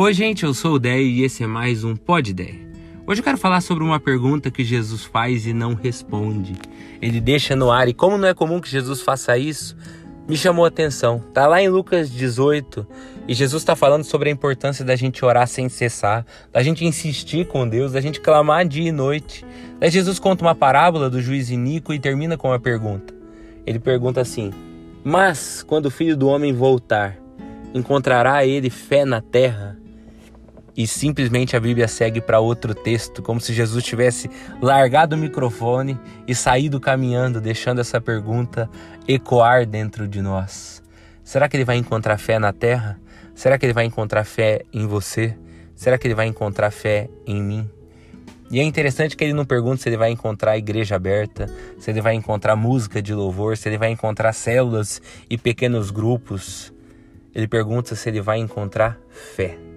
Oi, gente, eu sou o Déio e esse é mais um Pod Ideia. Hoje eu quero falar sobre uma pergunta que Jesus faz e não responde. Ele deixa no ar e como não é comum que Jesus faça isso, me chamou a atenção. Tá lá em Lucas 18 e Jesus está falando sobre a importância da gente orar sem cessar, da gente insistir com Deus, da gente clamar dia e noite. Daí Jesus conta uma parábola do juiz Inico e termina com uma pergunta. Ele pergunta assim: Mas quando o filho do homem voltar, encontrará ele fé na terra? E simplesmente a Bíblia segue para outro texto, como se Jesus tivesse largado o microfone e saído caminhando, deixando essa pergunta ecoar dentro de nós. Será que ele vai encontrar fé na terra? Será que ele vai encontrar fé em você? Será que ele vai encontrar fé em mim? E é interessante que ele não pergunta se ele vai encontrar igreja aberta, se ele vai encontrar música de louvor, se ele vai encontrar células e pequenos grupos. Ele pergunta se ele vai encontrar fé.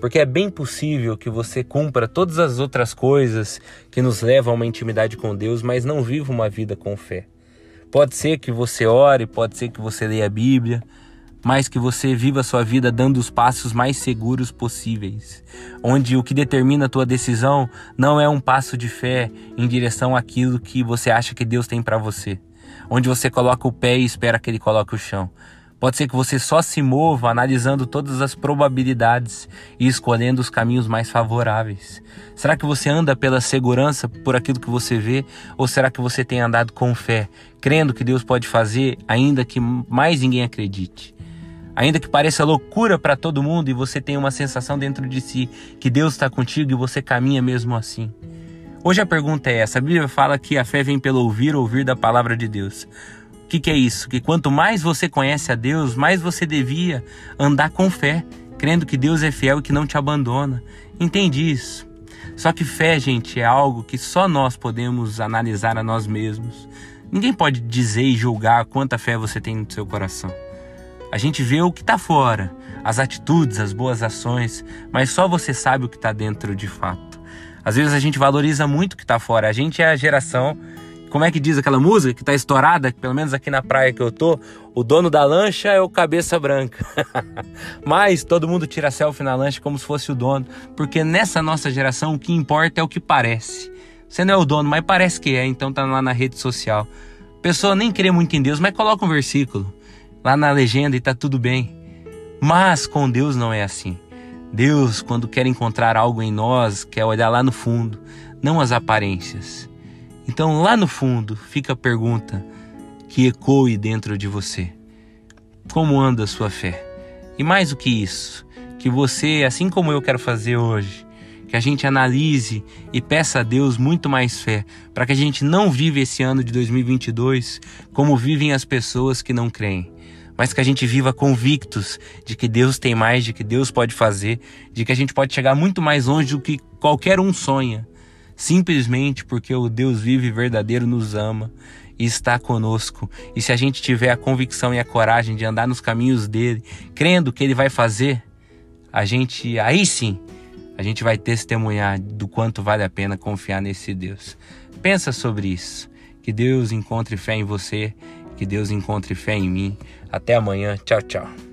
Porque é bem possível que você cumpra todas as outras coisas que nos levam a uma intimidade com Deus, mas não viva uma vida com fé. Pode ser que você ore, pode ser que você leia a Bíblia, mas que você viva a sua vida dando os passos mais seguros possíveis, onde o que determina a tua decisão não é um passo de fé em direção àquilo que você acha que Deus tem para você, onde você coloca o pé e espera que ele coloque o chão, Pode ser que você só se mova analisando todas as probabilidades e escolhendo os caminhos mais favoráveis. Será que você anda pela segurança por aquilo que você vê? Ou será que você tem andado com fé, crendo que Deus pode fazer, ainda que mais ninguém acredite? Ainda que pareça loucura para todo mundo e você tem uma sensação dentro de si que Deus está contigo e você caminha mesmo assim. Hoje a pergunta é essa: a Bíblia fala que a fé vem pelo ouvir, ouvir da palavra de Deus. O que, que é isso? Que quanto mais você conhece a Deus, mais você devia andar com fé, crendo que Deus é fiel e que não te abandona. Entende isso? Só que fé, gente, é algo que só nós podemos analisar a nós mesmos. Ninguém pode dizer e julgar quanta fé você tem no seu coração. A gente vê o que está fora, as atitudes, as boas ações, mas só você sabe o que está dentro de fato. Às vezes a gente valoriza muito o que está fora. A gente é a geração como é que diz aquela música que tá estourada, pelo menos aqui na praia que eu tô, o dono da lancha é o cabeça branca. Mas todo mundo tira selfie na lancha como se fosse o dono, porque nessa nossa geração o que importa é o que parece. Você não é o dono, mas parece que é, então tá lá na rede social. Pessoa nem crê muito em Deus, mas coloca um versículo lá na legenda e tá tudo bem. Mas com Deus não é assim. Deus, quando quer encontrar algo em nós, quer olhar lá no fundo, não as aparências. Então, lá no fundo, fica a pergunta que ecoe dentro de você: Como anda a sua fé? E mais do que isso, que você, assim como eu quero fazer hoje, que a gente analise e peça a Deus muito mais fé, para que a gente não viva esse ano de 2022 como vivem as pessoas que não creem, mas que a gente viva convictos de que Deus tem mais, de que Deus pode fazer, de que a gente pode chegar muito mais longe do que qualquer um sonha simplesmente porque o Deus vivo e verdadeiro nos ama e está conosco. E se a gente tiver a convicção e a coragem de andar nos caminhos dele, crendo que ele vai fazer, a gente aí sim, a gente vai testemunhar do quanto vale a pena confiar nesse Deus. Pensa sobre isso. Que Deus encontre fé em você, que Deus encontre fé em mim. Até amanhã. Tchau, tchau.